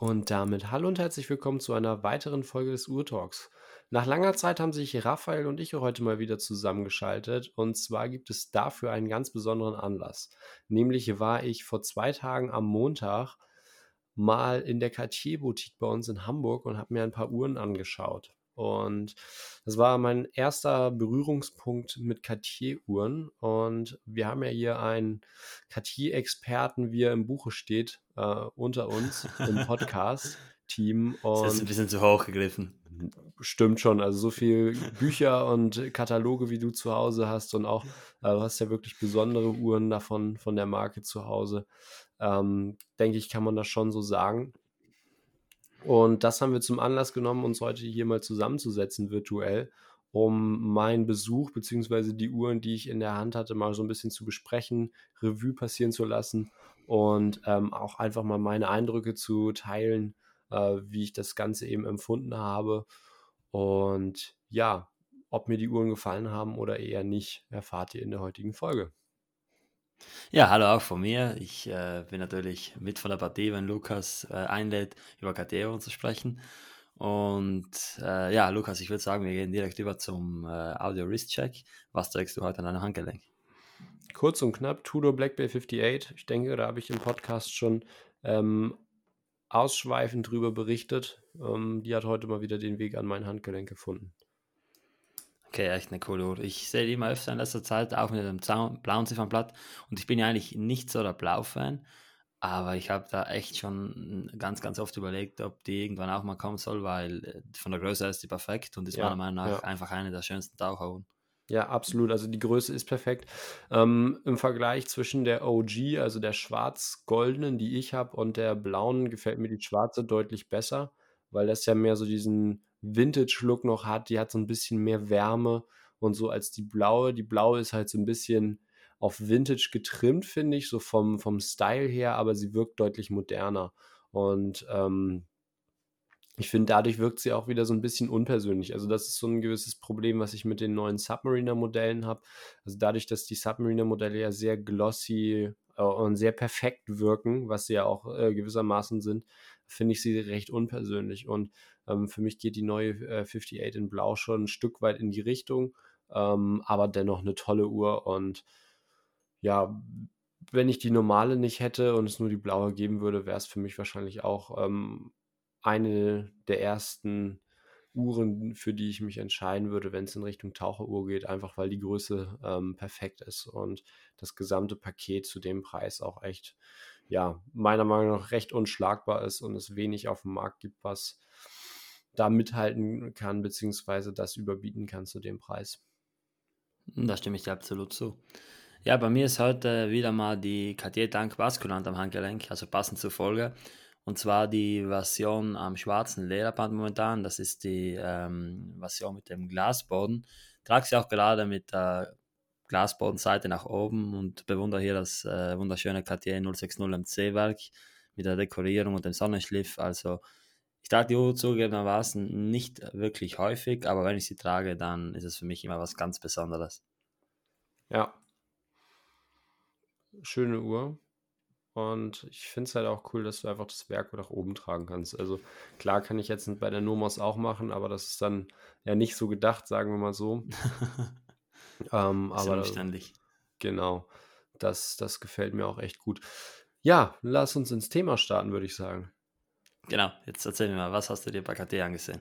Und damit hallo und herzlich willkommen zu einer weiteren Folge des Urtalks. Nach langer Zeit haben sich Raphael und ich heute mal wieder zusammengeschaltet. Und zwar gibt es dafür einen ganz besonderen Anlass. Nämlich war ich vor zwei Tagen am Montag mal in der Cartier-Boutique bei uns in Hamburg und habe mir ein paar Uhren angeschaut. Und das war mein erster Berührungspunkt mit Cartier-Uhren. Und wir haben ja hier einen Cartier-Experten, wie er im Buche steht, äh, unter uns im Podcast-Team. Das ist ein bisschen zu hoch gegriffen. Stimmt schon. Also so viel Bücher und Kataloge, wie du zu Hause hast und auch, äh, du hast ja wirklich besondere Uhren davon von der Marke zu Hause. Ähm, denke ich, kann man das schon so sagen. Und das haben wir zum Anlass genommen, uns heute hier mal zusammenzusetzen virtuell, um meinen Besuch bzw. die Uhren, die ich in der Hand hatte, mal so ein bisschen zu besprechen, Revue passieren zu lassen und ähm, auch einfach mal meine Eindrücke zu teilen, äh, wie ich das Ganze eben empfunden habe. Und ja, ob mir die Uhren gefallen haben oder eher nicht, erfahrt ihr in der heutigen Folge. Ja, hallo auch von mir. Ich äh, bin natürlich mit von der Partie, wenn Lukas äh, einlädt, über KTO zu sprechen. Und äh, ja, Lukas, ich würde sagen, wir gehen direkt über zum äh, Audio Wrist Check. Was trägst du heute an deinem Handgelenk? Kurz und knapp, Tudor Black Bay 58. Ich denke, da habe ich im Podcast schon ähm, ausschweifend drüber berichtet. Ähm, die hat heute mal wieder den Weg an mein Handgelenk gefunden. Okay, echt eine coole Uhr. Ich sehe die immer öfter in letzter Zeit, auch mit dem blauen Ziffernblatt. Und ich bin ja eigentlich nicht so der Blau-Fan, aber ich habe da echt schon ganz, ganz oft überlegt, ob die irgendwann auch mal kommen soll, weil äh, von der Größe ist die perfekt und ist ja, meiner Meinung nach ja. einfach eine der schönsten Taucheruhren. Ja, absolut. Also die Größe ist perfekt. Ähm, Im Vergleich zwischen der OG, also der schwarz-goldenen, die ich habe, und der blauen gefällt mir die schwarze deutlich besser, weil das ja mehr so diesen Vintage-Look noch hat. Die hat so ein bisschen mehr Wärme und so als die blaue. Die blaue ist halt so ein bisschen auf Vintage getrimmt, finde ich, so vom, vom Style her, aber sie wirkt deutlich moderner. Und ähm, ich finde, dadurch wirkt sie auch wieder so ein bisschen unpersönlich. Also, das ist so ein gewisses Problem, was ich mit den neuen Submariner-Modellen habe. Also, dadurch, dass die Submariner-Modelle ja sehr glossy äh, und sehr perfekt wirken, was sie ja auch äh, gewissermaßen sind, finde ich sie recht unpersönlich. Und ähm, für mich geht die neue äh, 58 in Blau schon ein Stück weit in die Richtung, ähm, aber dennoch eine tolle Uhr. Und ja, wenn ich die normale nicht hätte und es nur die blaue geben würde, wäre es für mich wahrscheinlich auch ähm, eine der ersten Uhren, für die ich mich entscheiden würde, wenn es in Richtung Taucheruhr geht, einfach weil die Größe ähm, perfekt ist und das gesamte Paket zu dem Preis auch echt, ja, meiner Meinung nach recht unschlagbar ist und es wenig auf dem Markt gibt, was da mithalten kann, beziehungsweise das überbieten kann zu dem Preis. Da stimme ich dir absolut zu. Ja, bei mir ist heute wieder mal die Cartier Tank Baskulant am Handgelenk, also passend zur Folge. Und zwar die Version am schwarzen Lederband momentan. Das ist die ähm, Version mit dem Glasboden. Trage sie auch gerade mit der Glasbodenseite nach oben und bewundere hier das äh, wunderschöne Cartier 060 MC-Werk mit der Dekorierung und dem Sonnenschliff. Also ich trage die Uhr zugegebenermaßen nicht wirklich häufig, aber wenn ich sie trage, dann ist es für mich immer was ganz Besonderes. Ja. Schöne Uhr. Und ich finde es halt auch cool, dass du einfach das Werk nach oben tragen kannst. Also klar kann ich jetzt bei der Nomos auch machen, aber das ist dann ja nicht so gedacht, sagen wir mal so. ähm, aber umständlich. Genau. Das, das gefällt mir auch echt gut. Ja, lass uns ins Thema starten, würde ich sagen. Genau, jetzt erzähl mir mal, was hast du dir bei KT angesehen?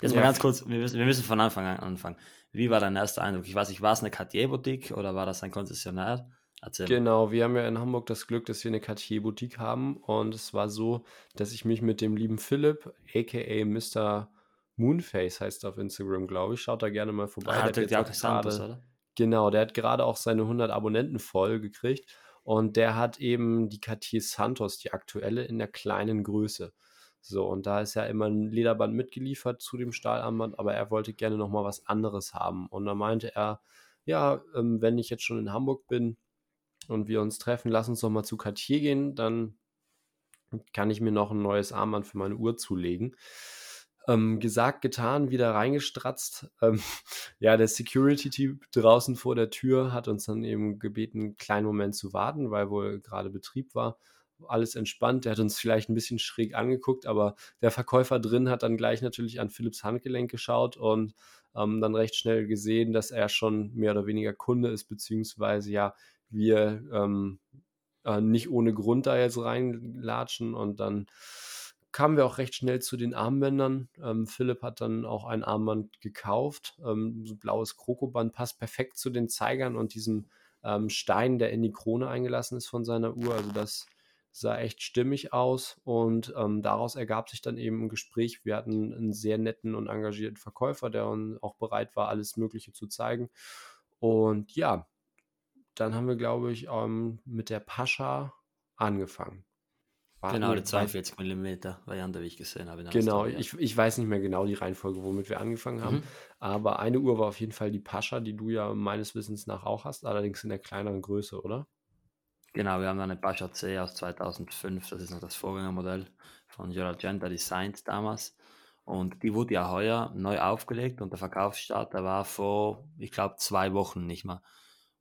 Jetzt ja. mal ganz kurz, wir müssen, wir müssen von Anfang an anfangen. Wie war dein erster Eindruck? Ich weiß nicht, war es eine Cartier-Boutique oder war das ein Konzessionär? Erzähl. Genau, wir haben ja in Hamburg das Glück, dass wir eine Cartier-Boutique haben und es war so, dass ich mich mit dem lieben Philipp, aka Mr. Moonface heißt auf Instagram, glaube ich, schaut da gerne mal vorbei. Ah, der, der, der Santos, oder? Genau, der hat gerade auch seine 100 Abonnenten voll gekriegt und der hat eben die Cartier Santos, die aktuelle, in der kleinen Größe. So, und da ist ja immer ein Lederband mitgeliefert zu dem Stahlarmband, aber er wollte gerne nochmal was anderes haben. Und da meinte er, ja, ähm, wenn ich jetzt schon in Hamburg bin und wir uns treffen, lass uns doch mal zu Cartier gehen, dann kann ich mir noch ein neues Armband für meine Uhr zulegen. Ähm, gesagt, getan, wieder reingestratzt. Ähm, ja, der Security-Typ draußen vor der Tür hat uns dann eben gebeten, einen kleinen Moment zu warten, weil wohl gerade Betrieb war. alles entspannt. Der hat uns vielleicht ein bisschen schräg angeguckt, aber der Verkäufer drin hat dann gleich natürlich an Philips Handgelenk geschaut und ähm, dann recht schnell gesehen, dass er schon mehr oder weniger Kunde ist, beziehungsweise ja, wir ähm, äh, nicht ohne Grund da jetzt reinlatschen und dann kamen wir auch recht schnell zu den Armbändern. Ähm, Philipp hat dann auch ein Armband gekauft. Ähm, so blaues Krokoband passt perfekt zu den Zeigern und diesem ähm, Stein, der in die Krone eingelassen ist von seiner Uhr. Also das sah echt stimmig aus und ähm, daraus ergab sich dann eben ein Gespräch. Wir hatten einen sehr netten und engagierten Verkäufer, der auch bereit war, alles Mögliche zu zeigen. Und ja, dann haben wir, glaube ich, ähm, mit der Pascha angefangen. War genau, die 42 mm Variante, wie ich gesehen habe. Genau, ich, ich weiß nicht mehr genau die Reihenfolge, womit wir angefangen haben. Mhm. Aber eine Uhr war auf jeden Fall die Pascha, die du ja meines Wissens nach auch hast, allerdings in der kleineren Größe, oder? Genau, wir haben eine Pascha C aus 2005, das ist noch das Vorgängermodell von Gerald Genta Designs damals. Und die wurde ja heuer neu aufgelegt und der Verkaufsstart, der war vor, ich glaube, zwei Wochen nicht mehr.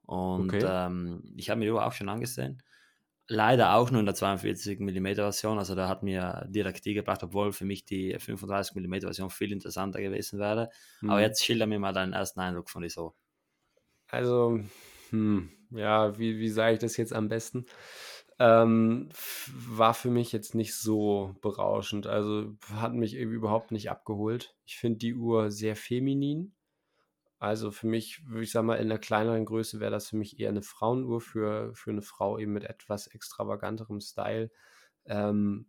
Und okay. ähm, ich habe mir die Uhr auch schon angesehen. Leider auch nur in der 42 mm Version, also da hat mir direkt die gebracht, obwohl für mich die 35 mm Version viel interessanter gewesen wäre. Mhm. Aber jetzt schilder mir mal deinen ersten Eindruck von dieser. Also, hm, ja, wie, wie sage ich das jetzt am besten? Ähm, war für mich jetzt nicht so berauschend. Also hat mich irgendwie überhaupt nicht abgeholt. Ich finde die Uhr sehr feminin. Also für mich, ich sagen mal, in der kleineren Größe wäre das für mich eher eine Frauenuhr für, für eine Frau eben mit etwas extravaganterem Style. Ähm,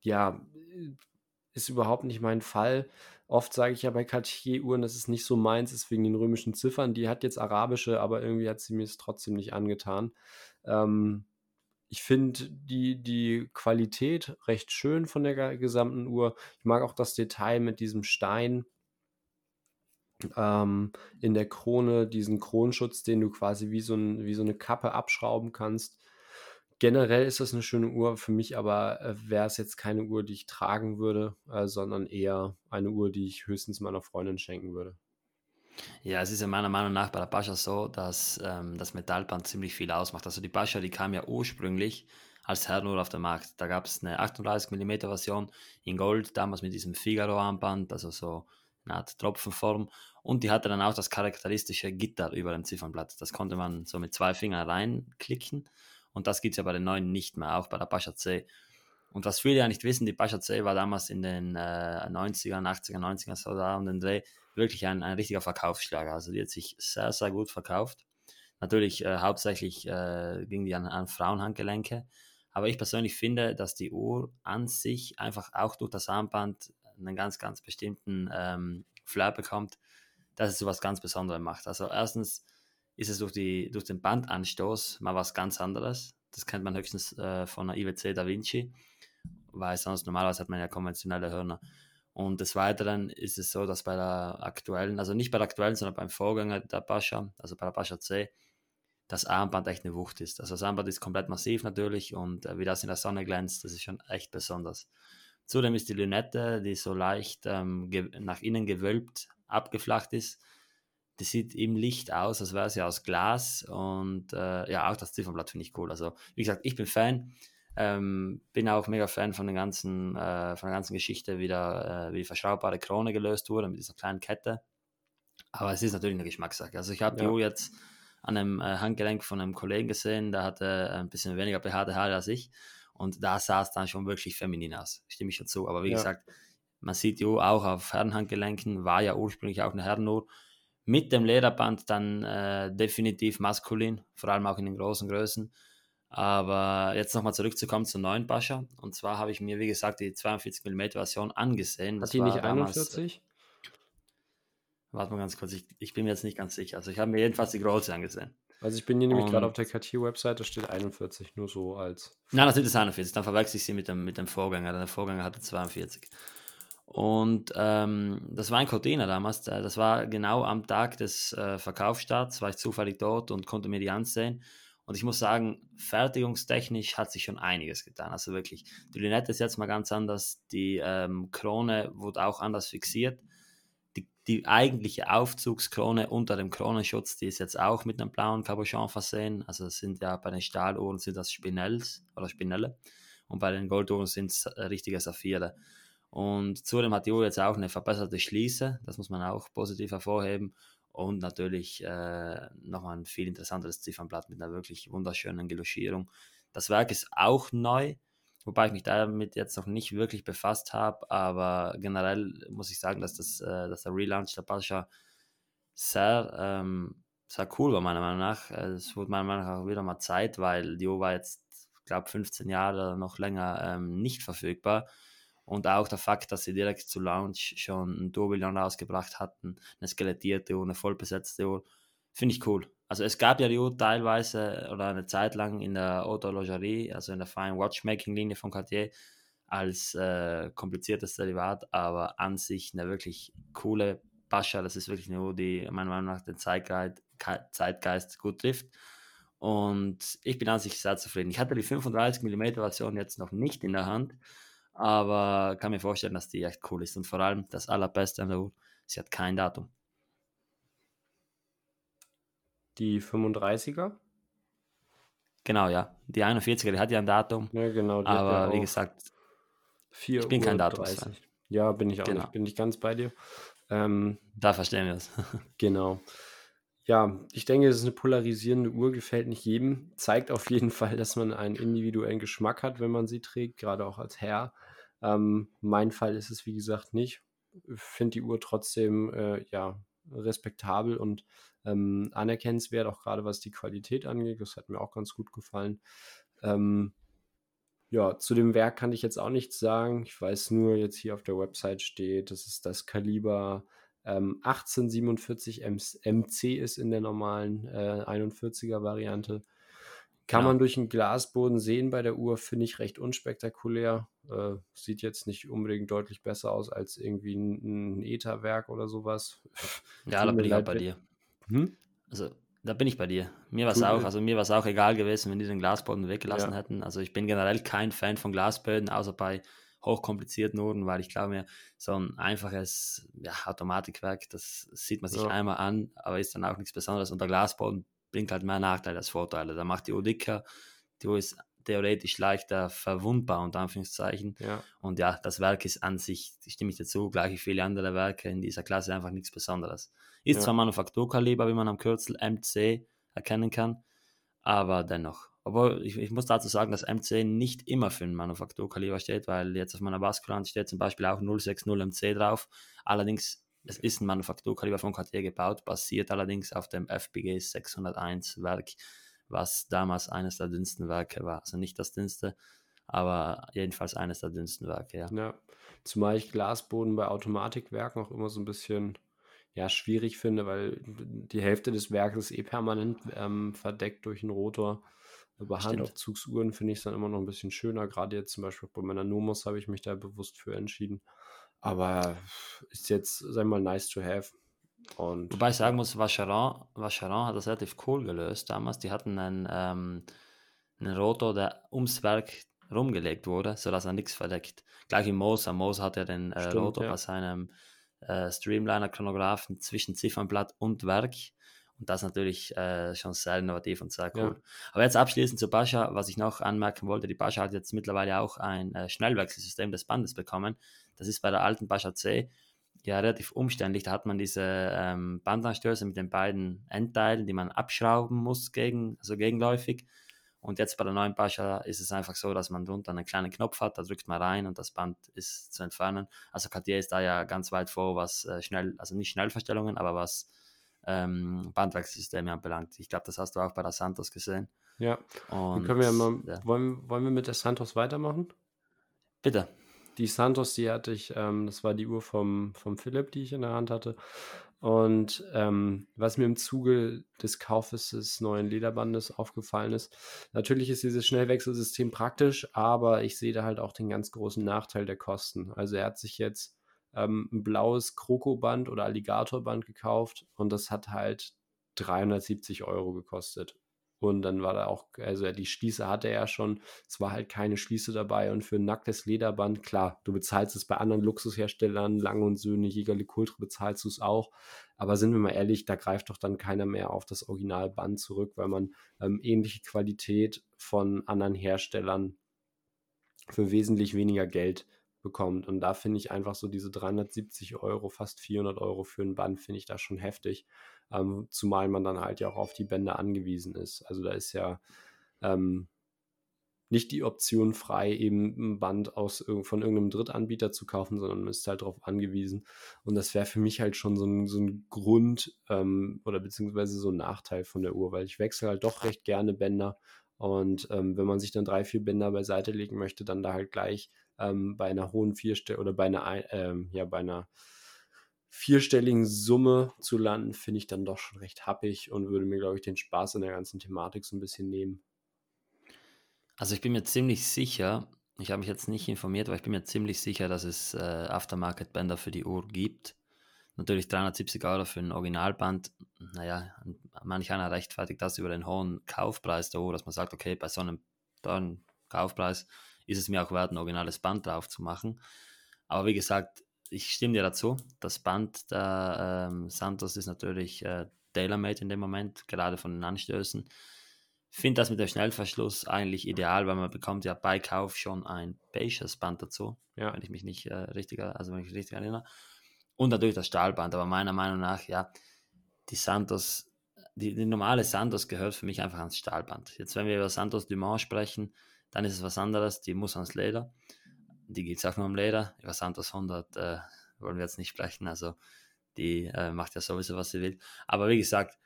ja, ist überhaupt nicht mein Fall. Oft sage ich ja bei Cartier-Uhren, das ist nicht so meins, ist wegen den römischen Ziffern. Die hat jetzt arabische, aber irgendwie hat sie mir es trotzdem nicht angetan. Ähm, ich finde die, die Qualität recht schön von der gesamten Uhr. Ich mag auch das Detail mit diesem Stein ähm, in der Krone diesen Kronschutz, den du quasi wie so, ein, wie so eine Kappe abschrauben kannst. Generell ist das eine schöne Uhr, für mich aber äh, wäre es jetzt keine Uhr, die ich tragen würde, äh, sondern eher eine Uhr, die ich höchstens meiner Freundin schenken würde. Ja, es ist ja meiner Meinung nach bei der Pascha so, dass ähm, das Metallband ziemlich viel ausmacht. Also die Pascha, die kam ja ursprünglich als Herrenuhr auf den Markt. Da gab es eine 38 mm Version in Gold, damals mit diesem Figaro-Armband, also so eine Art Tropfenform. Und die hatte dann auch das charakteristische Gitter über dem Ziffernblatt. Das konnte man so mit zwei Fingern reinklicken. Und das gibt es ja bei den neuen nicht mehr, auch bei der Pascha C. Und was viele ja nicht wissen, die Pascha C war damals in den äh, 90ern, 80er, 90er so da und den Dreh wirklich ein, ein richtiger Verkaufsschlager. Also die hat sich sehr, sehr gut verkauft. Natürlich äh, hauptsächlich äh, ging die an, an Frauenhandgelenke. Aber ich persönlich finde, dass die Uhr an sich einfach auch durch das Armband einen ganz, ganz bestimmten ähm, Flair bekommt, dass es so was ganz Besonderes macht. Also erstens ist es durch, die, durch den Bandanstoß mal was ganz anderes. Das kennt man höchstens äh, von der IWC Da Vinci, weil sonst normalerweise hat man ja konventionelle Hörner. Und des Weiteren ist es so, dass bei der aktuellen, also nicht bei der aktuellen, sondern beim Vorgänger der Pascha, also bei der Pascha C, das Armband echt eine Wucht ist. Also das Armband ist komplett massiv natürlich und äh, wie das in der Sonne glänzt, das ist schon echt besonders. Zudem ist die Lünette, die so leicht ähm, nach innen gewölbt, abgeflacht ist, die sieht im Licht aus, als wäre sie aus Glas und äh, ja, auch das Ziffernblatt finde ich cool. Also wie gesagt, ich bin Fan, ähm, bin auch mega Fan von, den ganzen, äh, von der ganzen Geschichte, wie, der, äh, wie die verschraubbare Krone gelöst wurde mit dieser kleinen Kette. Aber es ist natürlich eine Geschmackssache. Also ich habe ja. jetzt an einem äh, Handgelenk von einem Kollegen gesehen, der hatte ein bisschen weniger behaarte Haare als ich und da sah es dann schon wirklich feminin aus, stimme ich dazu. Aber wie ja. gesagt, man sieht ja auch auf Herrenhandgelenken, war ja ursprünglich auch eine Herrenuhr. Mit dem Lederband dann äh, definitiv maskulin, vor allem auch in den großen Größen. Aber jetzt nochmal zurückzukommen zur neuen Pascha. Und zwar habe ich mir, wie gesagt, die 42 mm Version angesehen. Das Hat die nicht damals, 41? Warte mal ganz kurz, ich, ich, bin mir jetzt nicht ganz sicher. Also ich habe mir jedenfalls die große angesehen. Also ich bin hier nämlich gerade auf der Cartier-Website, da steht 41, nur so als. Nein, das ist 41, dann verwechsel ich sie mit dem, mit dem Vorgänger. Der Vorgänger hatte 42. Und ähm, das war ein Cortina damals, das war genau am Tag des äh, Verkaufsstarts, war ich zufällig dort und konnte mir die ansehen. Und ich muss sagen, fertigungstechnisch hat sich schon einiges getan. Also wirklich, die Lünette ist jetzt mal ganz anders, die ähm, Krone wurde auch anders fixiert. Die Die eigentliche Aufzugskrone unter dem Kronenschutz, die ist jetzt auch mit einem blauen Cabochon versehen. Also das sind ja bei den Stahluhren sind das Spinells oder Spinelle und bei den Golduhren sind es äh, richtige Saphire. Und zudem hat die Uhr jetzt auch eine verbesserte Schließe, das muss man auch positiv hervorheben. Und natürlich äh, nochmal ein viel interessanteres Ziffernblatt mit einer wirklich wunderschönen Geloschierung. Das Werk ist auch neu, wobei ich mich damit jetzt noch nicht wirklich befasst habe, aber generell muss ich sagen, dass, das, äh, dass der Relaunch der Pascha sehr, ähm, sehr cool war, meiner Meinung nach. Es wurde meiner Meinung nach auch wieder mal Zeit, weil die Uhr war jetzt, glaube, 15 Jahre oder noch länger ähm, nicht verfügbar. Und auch der Fakt, dass sie direkt zu Launch schon ein Tourbillon rausgebracht hatten, eine skelettierte Uhr, eine vollbesetzte Uhr, finde ich cool. Also es gab ja die Uhr teilweise oder eine Zeit lang in der Autologerie, also in der Fine Watchmaking Linie von Cartier, als äh, kompliziertes Derivat, aber an sich eine wirklich coole Pascha. Das ist wirklich eine Uhr, die meiner Meinung nach den Zeitgeist, Zeitgeist gut trifft. Und ich bin an sich sehr zufrieden. Ich hatte die 35 mm Version jetzt noch nicht in der Hand, aber kann mir vorstellen, dass die echt cool ist. Und vor allem das Allerbeste an der Uhr, sie hat kein Datum. Die 35er? Genau, ja. Die 41er, die hat ja ein Datum. Ja, genau. aber ja wie gesagt, ich bin kein Datum. Ja, bin ich auch genau. nicht. Bin ich ganz bei dir. Ähm, da verstehen wir es. genau. Ja, ich denke, es ist eine polarisierende Uhr, gefällt nicht jedem. Zeigt auf jeden Fall, dass man einen individuellen Geschmack hat, wenn man sie trägt, gerade auch als Herr. Ähm, mein Fall ist es, wie gesagt, nicht. Ich finde die Uhr trotzdem äh, ja, respektabel und ähm, anerkennenswert, auch gerade was die Qualität angeht. Das hat mir auch ganz gut gefallen. Ähm, ja, zu dem Werk kann ich jetzt auch nichts sagen. Ich weiß nur, jetzt hier auf der Website steht, dass es das Kaliber ähm, 1847 MC ist in der normalen äh, 41er Variante. Kann ja. man durch einen Glasboden sehen bei der Uhr, finde ich recht unspektakulär. Äh, sieht jetzt nicht unbedingt deutlich besser aus als irgendwie ein, ein ETA-Werk oder sowas. Ja, da bin ich auch bei dir. Hm? Also, da bin ich bei dir. Mir war es auch, also mir war es auch egal gewesen, wenn die den Glasboden weggelassen ja. hätten. Also ich bin generell kein Fan von Glasböden, außer bei hochkomplizierten Uhren, weil ich glaube mir, so ein einfaches ja, Automatikwerk, das sieht man sich ja. einmal an, aber ist dann auch nichts Besonderes. Und der Glasboden bringt halt mehr Nachteile als Vorteile. Da macht die Uhr dicker, die Uhr ist theoretisch leichter verwundbar, unter Anführungszeichen. Ja. Und ja, das Werk ist an sich, stimme ich dazu, gleich wie viele andere Werke in dieser Klasse einfach nichts Besonderes. Ist ja. zwar Manufakturkaliber, wie man am Kürzel MC erkennen kann, aber dennoch. Obwohl, ich, ich, muss dazu sagen, dass MC nicht immer für ein Manufakturkaliber steht, weil jetzt auf meiner Baskulant steht zum Beispiel auch 060 MC drauf. Allerdings, es ist ein Manufakturkaliber von Cartier gebaut, basiert allerdings auf dem FPG 601 Werk, was damals eines der dünnsten Werke war. Also nicht das dünnste, aber jedenfalls eines der dünnsten Werke, ja. ja. Zumal ich Glasboden bei Automatikwerken auch immer so ein bisschen ja, schwierig finde, weil die Hälfte des Werkes eh permanent ähm, verdeckt durch einen Rotor. Bei Handaufzugsuhren finde ich es dann immer noch ein bisschen schöner. Gerade jetzt zum Beispiel bei meiner Nomos habe ich mich da bewusst für entschieden. Aber ist jetzt, sagen wir mal, nice to have. Und Wobei ich sagen muss, Vacheron, Vacheron hat das relativ cool gelöst damals. Die hatten einen, ähm, einen Rotor, der ums Werk rumgelegt wurde, sodass er nichts verdeckt. Gleich wie Moser. Moser hat ja den äh, Stimmt, Rotor ja. bei seinem äh, Streamliner-Chronographen zwischen Ziffernblatt und Werk. Und das natürlich äh, schon sehr innovativ und sehr cool. Ja. Aber jetzt abschließend zu Bascha, was ich noch anmerken wollte, die Bascha hat jetzt mittlerweile auch ein äh, Schnellwechselsystem des Bandes bekommen. Das ist bei der alten Bascha C ja relativ umständlich. Da hat man diese ähm, Bandanstöße mit den beiden Endteilen, die man abschrauben muss, gegen, also gegenläufig. Und jetzt bei der neuen Pascha ist es einfach so, dass man drunter einen kleinen Knopf hat, da drückt man rein und das Band ist zu entfernen. Also Cartier ist da ja ganz weit vor, was äh, schnell, also nicht Schnellverstellungen, aber was ähm, Bandwechselsysteme anbelangt. Ich glaube, das hast du auch bei der Santos gesehen. Ja. Und, können wir mal, ja. wollen, wollen wir mit der Santos weitermachen? Bitte. Die Santos, die hatte ich, ähm, das war die Uhr vom, vom Philipp, die ich in der Hand hatte. Und ähm, was mir im Zuge des Kaufes des neuen Lederbandes aufgefallen ist, natürlich ist dieses Schnellwechselsystem praktisch, aber ich sehe da halt auch den ganz großen Nachteil der Kosten. Also er hat sich jetzt ähm, ein blaues Krokoband oder Alligatorband gekauft und das hat halt 370 Euro gekostet. Und dann war da auch, also die Schließe hatte er schon, es war halt keine Schließe dabei. Und für ein nacktes Lederband, klar, du bezahlst es bei anderen Luxusherstellern, Lang und Söhne, Jägerle Kultre bezahlst du es auch. Aber sind wir mal ehrlich, da greift doch dann keiner mehr auf das Originalband zurück, weil man ähm, ähnliche Qualität von anderen Herstellern für wesentlich weniger Geld bekommt. Und da finde ich einfach so diese 370 Euro, fast 400 Euro für ein Band, finde ich da schon heftig ähm, zumal man dann halt ja auch auf die Bänder angewiesen ist. Also da ist ja ähm, nicht die Option frei, eben ein Band aus, von irgendeinem Drittanbieter zu kaufen, sondern man ist halt darauf angewiesen. Und das wäre für mich halt schon so ein, so ein Grund ähm, oder beziehungsweise so ein Nachteil von der Uhr, weil ich wechsle halt doch recht gerne Bänder. Und ähm, wenn man sich dann drei, vier Bänder beiseite legen möchte, dann da halt gleich ähm, bei einer hohen Vierstelle oder bei einer, ähm, ja, bei einer vierstelligen Summe zu landen, finde ich dann doch schon recht happig und würde mir, glaube ich, den Spaß an der ganzen Thematik so ein bisschen nehmen. Also ich bin mir ziemlich sicher, ich habe mich jetzt nicht informiert, aber ich bin mir ziemlich sicher, dass es äh, Aftermarket-Bänder für die Uhr gibt. Natürlich 370 Euro für ein Originalband. Naja, manch einer rechtfertigt das über den hohen Kaufpreis der Uhr, dass man sagt, okay, bei so einem teuren Kaufpreis ist es mir auch wert, ein originales Band drauf zu machen. Aber wie gesagt, ich stimme dir dazu. Das Band der ähm, Santos ist natürlich äh, tailor-made in dem Moment, gerade von den Anstößen. Finde das mit dem Schnellverschluss eigentlich ideal, weil man bekommt ja bei Kauf schon ein beiges Band dazu, ja. wenn ich mich nicht äh, richtig, also wenn ich mich richtig erinnere. Und natürlich das Stahlband, aber meiner Meinung nach, ja, die Santos, die, die normale Santos gehört für mich einfach ans Stahlband. Jetzt, wenn wir über Santos Dumont sprechen, dann ist es was anderes, die muss ans Leder die geht es auch nur um Leder. Über Santos 100 äh, wollen wir jetzt nicht sprechen. Also die äh, macht ja sowieso, was sie will. Aber wie gesagt,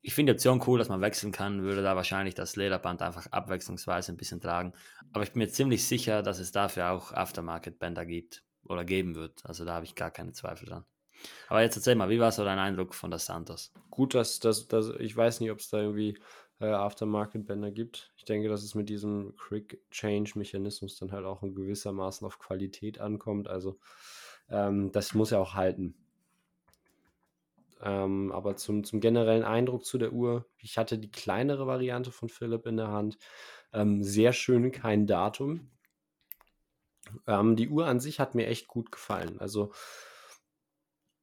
ich finde die Option cool, dass man wechseln kann, würde da wahrscheinlich das Lederband einfach abwechslungsweise ein bisschen tragen. Aber ich bin mir ziemlich sicher, dass es dafür auch Aftermarket-Bänder gibt oder geben wird. Also da habe ich gar keine Zweifel dran. Aber jetzt erzähl mal, wie war so dein Eindruck von der Santos? Gut, dass das, ich weiß nicht, ob es da irgendwie äh, Aftermarket-Bänder gibt. Ich denke, dass es mit diesem Quick-Change-Mechanismus dann halt auch in gewissermaßen auf Qualität ankommt. Also ähm, das muss ja auch halten. Ähm, aber zum, zum generellen Eindruck zu der Uhr, ich hatte die kleinere Variante von Philipp in der Hand. Ähm, sehr schön, kein Datum. Ähm, die Uhr an sich hat mir echt gut gefallen. Also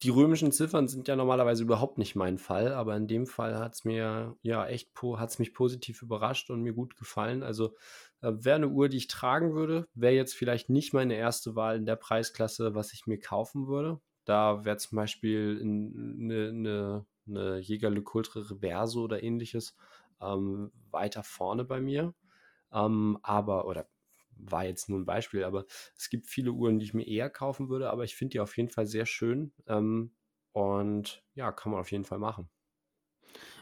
die römischen Ziffern sind ja normalerweise überhaupt nicht mein Fall, aber in dem Fall hat es mir ja echt hat's mich positiv überrascht und mir gut gefallen. Also äh, wäre eine Uhr, die ich tragen würde, wäre jetzt vielleicht nicht meine erste Wahl in der Preisklasse, was ich mir kaufen würde. Da wäre zum Beispiel eine, eine, eine Jäger Le Coultre Reverso oder ähnliches ähm, weiter vorne bei mir. Ähm, aber, oder war jetzt nur ein Beispiel, aber es gibt viele Uhren, die ich mir eher kaufen würde, aber ich finde die auf jeden Fall sehr schön ähm, und ja, kann man auf jeden Fall machen.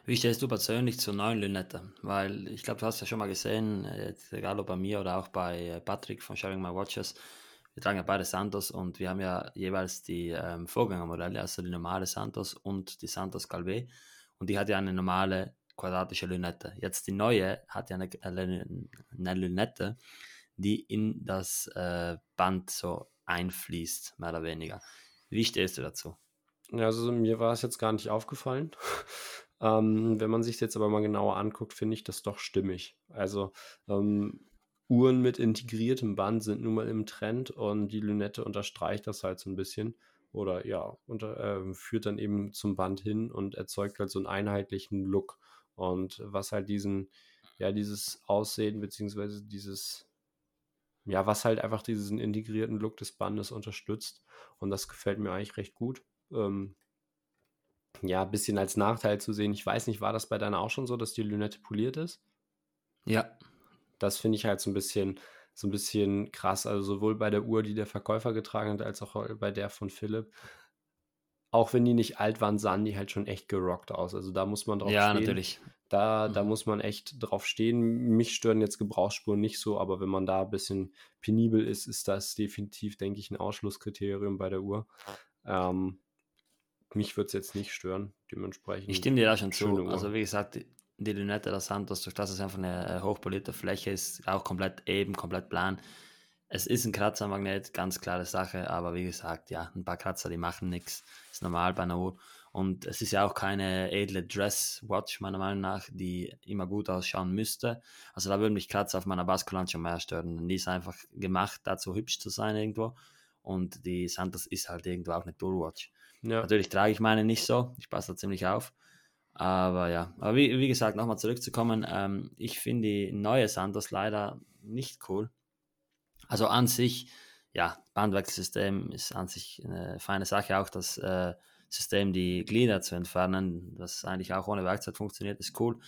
Wie stehst du persönlich zur neuen Lünette? Weil ich glaube, du hast ja schon mal gesehen, jetzt, egal ob bei mir oder auch bei Patrick von Sharing My Watches, wir tragen ja beide Santos und wir haben ja jeweils die ähm, Vorgängermodelle, also die normale Santos und die Santos Calvé und die hat ja eine normale quadratische Lünette. Jetzt die neue hat ja eine, eine, eine Lünette, die in das äh, Band so einfließt, mehr oder weniger. Wie stehst du dazu? Also mir war es jetzt gar nicht aufgefallen. ähm, wenn man sich jetzt aber mal genauer anguckt, finde ich das doch stimmig. Also ähm, Uhren mit integriertem Band sind nun mal im Trend und die Lünette unterstreicht das halt so ein bisschen oder ja, unter, äh, führt dann eben zum Band hin und erzeugt halt so einen einheitlichen Look. Und was halt diesen, ja, dieses Aussehen beziehungsweise dieses ja, was halt einfach diesen integrierten Look des Bandes unterstützt. Und das gefällt mir eigentlich recht gut. Ähm, ja, ein bisschen als Nachteil zu sehen. Ich weiß nicht, war das bei deiner auch schon so, dass die Lünette poliert ist? Ja. Das finde ich halt so ein bisschen, so ein bisschen krass. Also sowohl bei der Uhr, die der Verkäufer getragen hat, als auch bei der von Philipp auch wenn die nicht alt waren, sahen die halt schon echt gerockt aus. Also da muss man drauf ja, stehen. Ja, natürlich. Da, mhm. da muss man echt drauf stehen. Mich stören jetzt Gebrauchsspuren nicht so, aber wenn man da ein bisschen penibel ist, ist das definitiv, denke ich, ein Ausschlusskriterium bei der Uhr. Ähm, mich würde es jetzt nicht stören, dementsprechend. Ich stimme dir da schon zu. Uhr. Also wie gesagt, die Lunette der Santos, durch das es einfach eine äh, hochpolierte Fläche ist, auch komplett eben, komplett plan, es ist ein Kratzermagnet, ganz klare Sache, aber wie gesagt, ja, ein paar Kratzer, die machen nichts. Ist normal bei einer Uhr. Und es ist ja auch keine edle Dress-Watch, meiner Meinung nach, die immer gut ausschauen müsste. Also da würde mich Kratzer auf meiner Baskulant schon mehr stören. Die ist einfach gemacht, dazu hübsch zu sein irgendwo. Und die Santos ist halt irgendwo auch eine Tourwatch. Ja. Natürlich trage ich meine nicht so, ich passe da ziemlich auf. Aber ja, aber wie, wie gesagt, nochmal zurückzukommen, ähm, ich finde die neue Santos leider nicht cool. Also an sich, ja, Bandwechselsystem ist an sich eine feine Sache, auch das äh, System, die Glieder zu entfernen, was eigentlich auch ohne Werkzeug funktioniert, ist cool.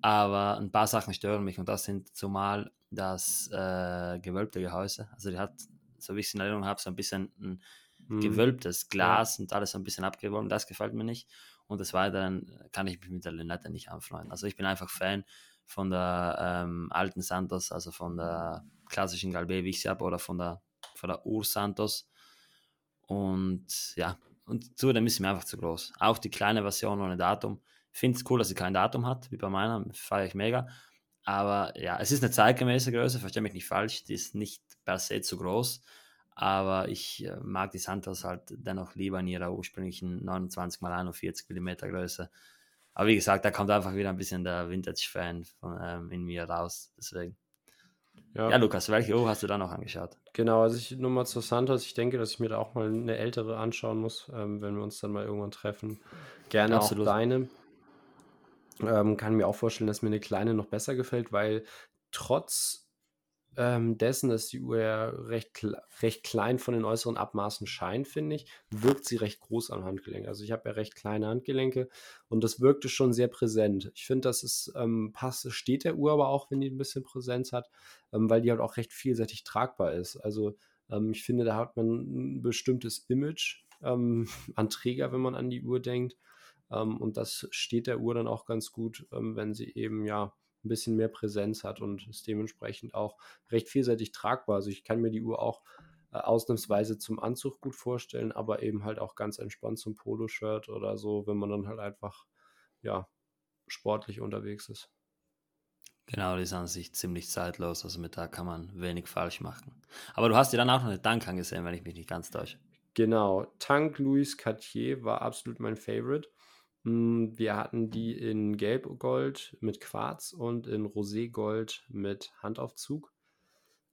Aber ein paar Sachen stören mich und das sind zumal das äh, gewölbte Gehäuse. Also die hat, so wie ich es in Erinnerung habe, so ein bisschen ein mhm. gewölbtes Glas ja. und alles so ein bisschen abgeworben. Das gefällt mir nicht. Und des Weiteren kann ich mich mit der Lünette nicht anfreunden. Also ich bin einfach Fan von der ähm, alten Santos, also von der klassischen Galbe, wie ich sie habe, oder von der, von der Ur-Santos. Und ja, und zudem ist sie mir einfach zu groß. Auch die kleine Version ohne Datum. Finde es cool, dass sie kein Datum hat, wie bei meiner, feiere ich mega. Aber ja, es ist eine zeitgemäße Größe, verstehe mich nicht falsch, die ist nicht per se zu groß aber ich äh, mag die Santos halt dennoch lieber in ihrer ursprünglichen 29 x 41 mm Größe. Aber wie gesagt, da kommt einfach wieder ein bisschen der Vintage-Fan ähm, in mir raus. Deswegen. Ja. ja. Lukas, welche Uhr hast du da noch angeschaut? Genau, also ich nur mal zu Santos. Ich denke, dass ich mir da auch mal eine ältere anschauen muss, ähm, wenn wir uns dann mal irgendwann treffen. Gerne Absolut. auch deine. Ähm, kann mir auch vorstellen, dass mir eine kleine noch besser gefällt, weil trotz ähm, dessen, dass die Uhr ja recht, recht klein von den äußeren Abmaßen scheint, finde ich, wirkt sie recht groß am Handgelenk. Also ich habe ja recht kleine Handgelenke und das wirkte schon sehr präsent. Ich finde, das ist ähm, passt, steht der Uhr aber auch, wenn die ein bisschen Präsenz hat, ähm, weil die halt auch recht vielseitig tragbar ist. Also ähm, ich finde, da hat man ein bestimmtes Image ähm, an Träger, wenn man an die Uhr denkt. Ähm, und das steht der Uhr dann auch ganz gut, wenn sie eben ja ein bisschen mehr Präsenz hat und ist dementsprechend auch recht vielseitig tragbar. Also ich kann mir die Uhr auch äh, ausnahmsweise zum Anzug gut vorstellen, aber eben halt auch ganz entspannt zum Poloshirt oder so, wenn man dann halt einfach ja sportlich unterwegs ist. Genau, die ist an sich ziemlich zeitlos, also mit da kann man wenig falsch machen. Aber du hast dir dann auch noch eine Tank angesehen, wenn ich mich nicht ganz täusche. Genau, Tank Louis Cartier war absolut mein Favorite. Hm, wir hatten die in Gelbgold mit Quarz und in Roségold mit Handaufzug.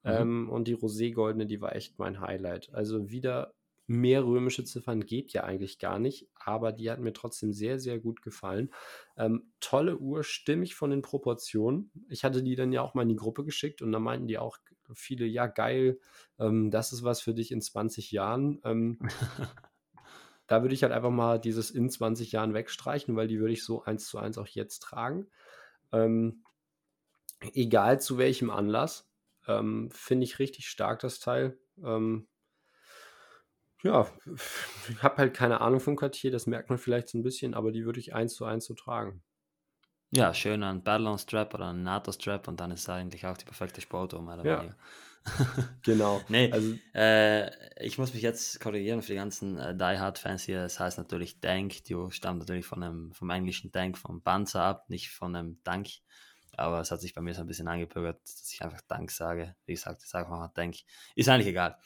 Mhm. Ähm, und die Roségoldene, die war echt mein Highlight. Also wieder mehr römische Ziffern geht ja eigentlich gar nicht, aber die hat mir trotzdem sehr, sehr gut gefallen. Ähm, tolle Uhr, stimmig von den Proportionen. Ich hatte die dann ja auch mal in die Gruppe geschickt und da meinten die auch viele, ja geil, ähm, das ist was für dich in 20 Jahren. Ähm, Da würde ich halt einfach mal dieses in 20 Jahren wegstreichen, weil die würde ich so eins zu eins auch jetzt tragen. Ähm, egal zu welchem Anlass. Ähm, Finde ich richtig stark, das Teil. Ähm, ja, ich habe halt keine Ahnung vom Cartier, das merkt man vielleicht so ein bisschen, aber die würde ich eins zu eins so tragen. Ja, schön ein Battlon Strap oder ein NATO Strap und dann ist eigentlich auch die perfekte Sportuhr, mehr oder ja. genau. nee, also, äh, ich muss mich jetzt korrigieren für die ganzen äh, Die Hard-Fans hier. Es das heißt natürlich Tank, die stammt natürlich von einem, vom englischen Tank, vom Panzer ab, nicht von einem Tank. Aber es hat sich bei mir so ein bisschen angepögert, dass ich einfach Tank sage. Wie gesagt, ich sage mal Tank. Ist eigentlich egal.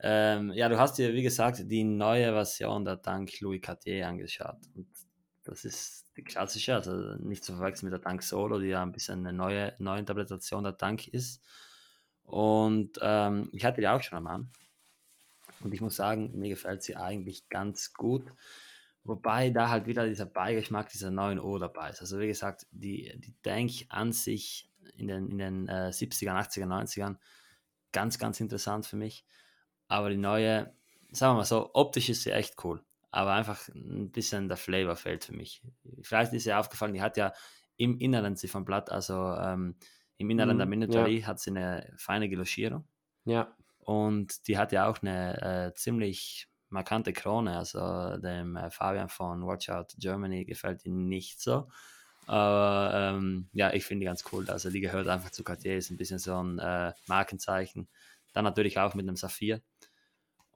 Ähm, ja, du hast dir, wie gesagt, die neue Version der Tank Louis Cartier angeschaut. Und das ist die klassische, also nicht zu verwechseln mit der Tank Solo, die ja ein bisschen eine neue, Interpretation der Tank ist. Und ähm, ich hatte die auch schon am Arm. Und ich muss sagen, mir gefällt sie eigentlich ganz gut. Wobei da halt wieder dieser Beigeschmack dieser neuen O dabei ist. Also wie gesagt, die, die Tank an sich in den, in den äh, 70ern, 80ern, 90ern ganz, ganz interessant für mich. Aber die neue, sagen wir mal so, optisch ist sie echt cool. Aber einfach ein bisschen der Flavor fehlt für mich. Vielleicht ist ihr aufgefallen, die hat ja im Inneren Ziffernblatt, also ähm, im Inneren mm, der Miniaturie ja. hat sie eine feine Geloschierung. Ja. Und die hat ja auch eine äh, ziemlich markante Krone. Also dem äh, Fabian von Watch Out Germany gefällt die nicht so. Aber ähm, ja, ich finde die ganz cool. Also die gehört einfach zu Cartier, ist ein bisschen so ein äh, Markenzeichen. Dann natürlich auch mit einem Saphir.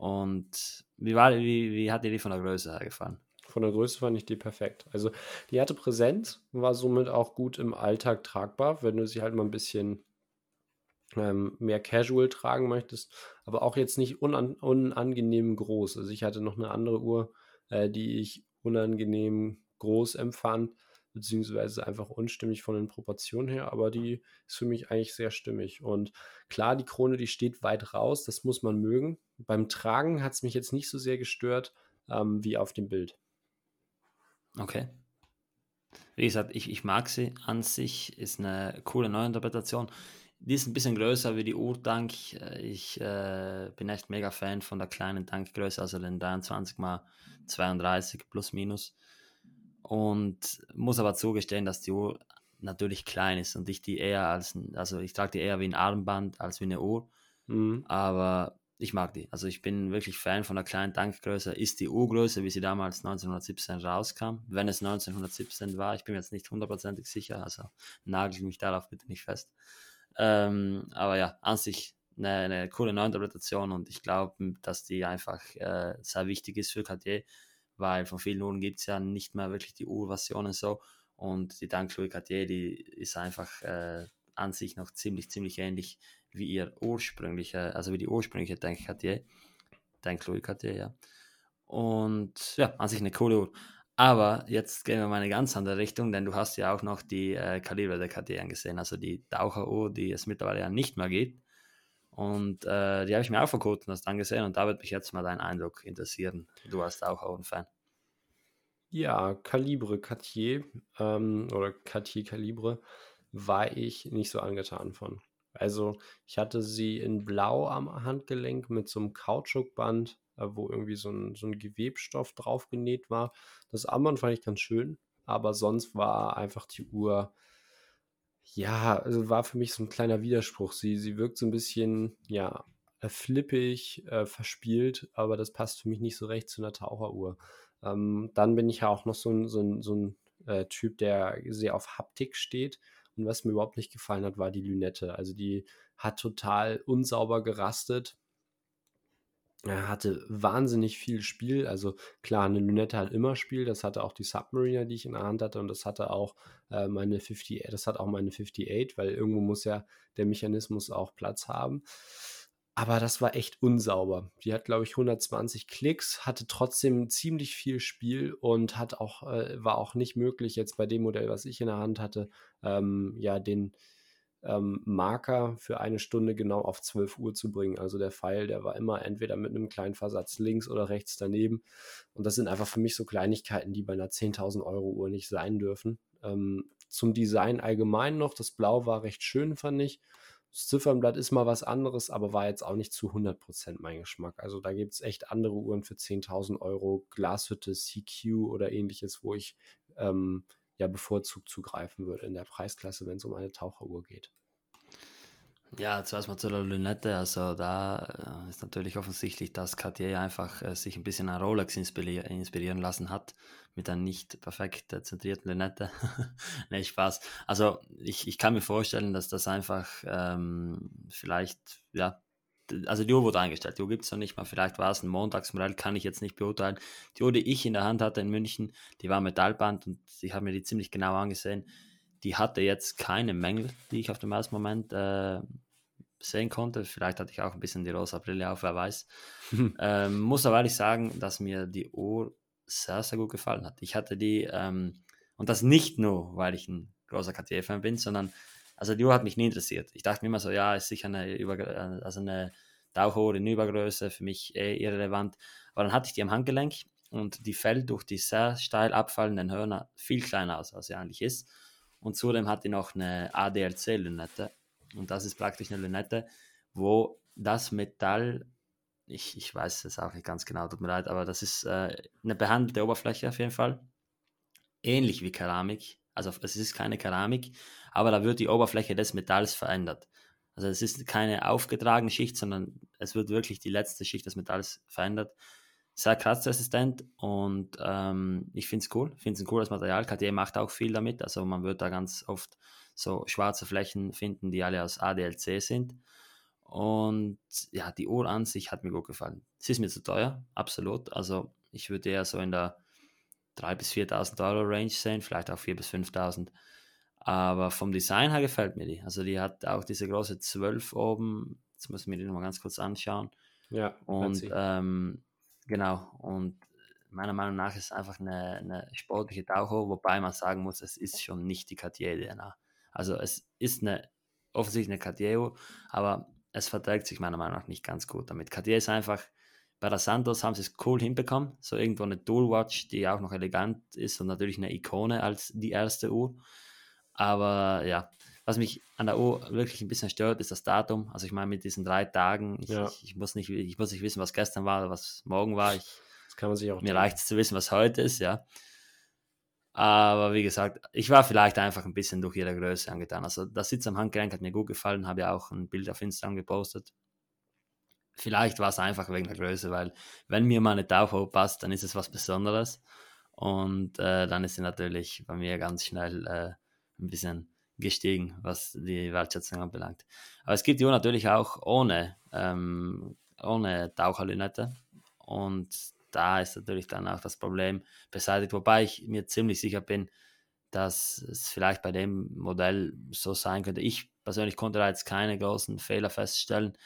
Und wie, war, wie, wie hat dir die von der Größe her gefallen? Von der Größe fand ich die perfekt. Also die hatte Präsenz, war somit auch gut im Alltag tragbar, wenn du sie halt mal ein bisschen ähm, mehr casual tragen möchtest, aber auch jetzt nicht unan unangenehm groß. Also ich hatte noch eine andere Uhr, äh, die ich unangenehm groß empfand, beziehungsweise einfach unstimmig von den Proportionen her, aber die ist für mich eigentlich sehr stimmig. Und klar, die Krone, die steht weit raus, das muss man mögen. Beim Tragen hat es mich jetzt nicht so sehr gestört ähm, wie auf dem Bild. Okay. Wie gesagt, ich, ich mag sie an sich, ist eine coole Neuinterpretation. Die ist ein bisschen größer wie die Urtank. Ich äh, bin echt mega Fan von der kleinen Tankgröße, also den 23 x 32 plus minus. Und muss aber zugestehen, dass die Uhr natürlich klein ist und ich die eher als, also ich trage die eher wie ein Armband als wie eine Uhr. Mhm. Aber ich mag die. Also ich bin wirklich Fan von der kleinen Tankgröße. Ist die Uhrgröße, wie sie damals 1917 rauskam, wenn es 1917 war, ich bin jetzt nicht hundertprozentig sicher, also nagel mich darauf bitte nicht fest. Ähm, aber ja, an sich eine, eine coole Neuinterpretation und ich glaube, dass die einfach äh, sehr wichtig ist für Cartier, weil von vielen Uhren gibt es ja nicht mehr wirklich die Uhrversionen so und die Tank Louis Cartier, die ist einfach äh, an sich noch ziemlich, ziemlich ähnlich wie ihr ursprünglicher, also wie die ursprüngliche Tank Cartier, Louis Cartier, ja. Und ja, an sich eine coole Uhr. Aber jetzt gehen wir mal in eine ganz andere Richtung, denn du hast ja auch noch die äh, Kaliber der KT angesehen, also die Taucheruhr, die es mittlerweile ja nicht mehr gibt. Und äh, die habe ich mir auch vor kurzem erst angesehen und da würde mich jetzt mal dein Eindruck interessieren. Du hast auch ein Fan. Ja, Kalibre Cartier ähm, oder Cartier Kalibre war ich nicht so angetan von. Also ich hatte sie in Blau am Handgelenk mit so einem Kautschukband äh, wo irgendwie so ein, so ein Gewebstoff drauf genäht war. Das Armband fand ich ganz schön, aber sonst war einfach die Uhr, ja, also war für mich so ein kleiner Widerspruch. Sie, sie wirkt so ein bisschen, ja, äh, flippig, äh, verspielt, aber das passt für mich nicht so recht zu einer Taucheruhr. Ähm, dann bin ich ja auch noch so ein, so ein, so ein äh, Typ, der sehr auf Haptik steht. Und was mir überhaupt nicht gefallen hat, war die Lünette. Also die hat total unsauber gerastet. Er hatte wahnsinnig viel Spiel. Also klar, eine Lünette hat immer Spiel. Das hatte auch die Submariner, die ich in der Hand hatte. Und das hatte auch äh, meine 50, das hat auch meine 58, weil irgendwo muss ja der Mechanismus auch Platz haben. Aber das war echt unsauber. Die hat, glaube ich, 120 Klicks, hatte trotzdem ziemlich viel Spiel und hat auch, äh, war auch nicht möglich, jetzt bei dem Modell, was ich in der Hand hatte, ähm, ja, den, ähm, Marker für eine Stunde genau auf 12 Uhr zu bringen. Also der Pfeil, der war immer entweder mit einem kleinen Versatz links oder rechts daneben. Und das sind einfach für mich so Kleinigkeiten, die bei einer 10.000 Euro Uhr nicht sein dürfen. Ähm, zum Design allgemein noch, das Blau war recht schön, fand ich. Das Ziffernblatt ist mal was anderes, aber war jetzt auch nicht zu 100% mein Geschmack. Also da gibt es echt andere Uhren für 10.000 Euro, Glashütte, CQ oder ähnliches, wo ich ähm, ja bevorzugt zugreifen würde in der Preisklasse, wenn es um eine Taucheruhr geht. Ja, zuerst mal zu der Lünette. Also da äh, ist natürlich offensichtlich, dass Cartier einfach äh, sich ein bisschen an Rolex inspirier inspirieren lassen hat mit einer nicht perfekt zentrierten Lünette. nee, Spaß. Also ich, ich kann mir vorstellen, dass das einfach ähm, vielleicht, ja, also die Uhr wurde eingestellt, die Uhr gibt es noch nicht mal, vielleicht war es ein Montagsmodell, kann ich jetzt nicht beurteilen. Die Uhr, die ich in der Hand hatte in München, die war Metallband und ich habe mir die ziemlich genau angesehen. Die hatte jetzt keine Mängel, die ich auf dem ersten Moment äh, sehen konnte. Vielleicht hatte ich auch ein bisschen die rosa Brille auf, wer weiß. ähm, muss aber ehrlich sagen, dass mir die Uhr sehr, sehr gut gefallen hat. Ich hatte die, ähm, und das nicht nur, weil ich ein großer Cartier-Fan bin, sondern also die Uhr hat mich nie interessiert. Ich dachte mir immer so, ja, ist sicher eine, Über also eine Tauchuhr in Übergröße, für mich eh irrelevant. Aber dann hatte ich die am Handgelenk und die fällt durch die sehr steil abfallenden Hörner viel kleiner aus, als sie eigentlich ist. Und zudem hat die noch eine ADLC-Lünette. Und das ist praktisch eine Lünette, wo das Metall, ich, ich weiß es auch nicht ganz genau, tut mir leid, aber das ist äh, eine behandelte Oberfläche auf jeden Fall. Ähnlich wie Keramik. Also es ist keine Keramik, aber da wird die Oberfläche des Metalls verändert. Also es ist keine aufgetragene Schicht, sondern es wird wirklich die letzte Schicht des Metalls verändert. Sehr kratzresistent und ähm, ich finde es cool, finde es ein cooles Material. KTM macht auch viel damit, also man wird da ganz oft so schwarze Flächen finden, die alle aus ADLC sind. Und ja, die Uhr an sich hat mir gut gefallen. Sie ist mir zu teuer, absolut. Also ich würde eher so in der 3.000 bis 4.000 Euro Range sehen, vielleicht auch 4.000 bis 5.000. Aber vom Design her gefällt mir die. Also die hat auch diese große 12 oben. Jetzt muss ich mir die nochmal ganz kurz anschauen. Ja, und ähm, genau. Und meiner Meinung nach ist es einfach eine, eine sportliche Tauchuhr, wobei man sagen muss, es ist schon nicht die Cartier-DNA. Also es ist eine offensichtlich eine Cartier, aber es verträgt sich meiner Meinung nach nicht ganz gut damit. Cartier ist einfach, bei der Santos haben sie es cool hinbekommen, so irgendwo eine Dual-Watch, die auch noch elegant ist und natürlich eine Ikone als die erste Uhr. Aber ja, was mich an der Uhr wirklich ein bisschen stört, ist das Datum. Also ich meine, mit diesen drei Tagen, ich, ja. ich, ich, muss, nicht, ich muss nicht wissen, was gestern war oder was morgen war. Ich, das kann man sich auch Mir reicht es zu wissen, was heute ist, ja. Aber wie gesagt, ich war vielleicht einfach ein bisschen durch ihre Größe angetan. Also das Sitz am Handgelenk hat mir gut gefallen, habe ja auch ein Bild auf Instagram gepostet. Vielleicht war es einfach wegen der Größe, weil wenn mir mal eine Tauchhose passt, dann ist es was Besonderes. Und äh, dann ist sie natürlich bei mir ganz schnell äh, ein bisschen gestiegen, was die Wertschätzung anbelangt. Aber es gibt die Uhr natürlich auch ohne, ähm, ohne Taucherlünette. Und da ist natürlich dann auch das Problem beseitigt, wobei ich mir ziemlich sicher bin, dass es vielleicht bei dem Modell so sein könnte. Ich persönlich konnte da jetzt keine großen Fehler feststellen.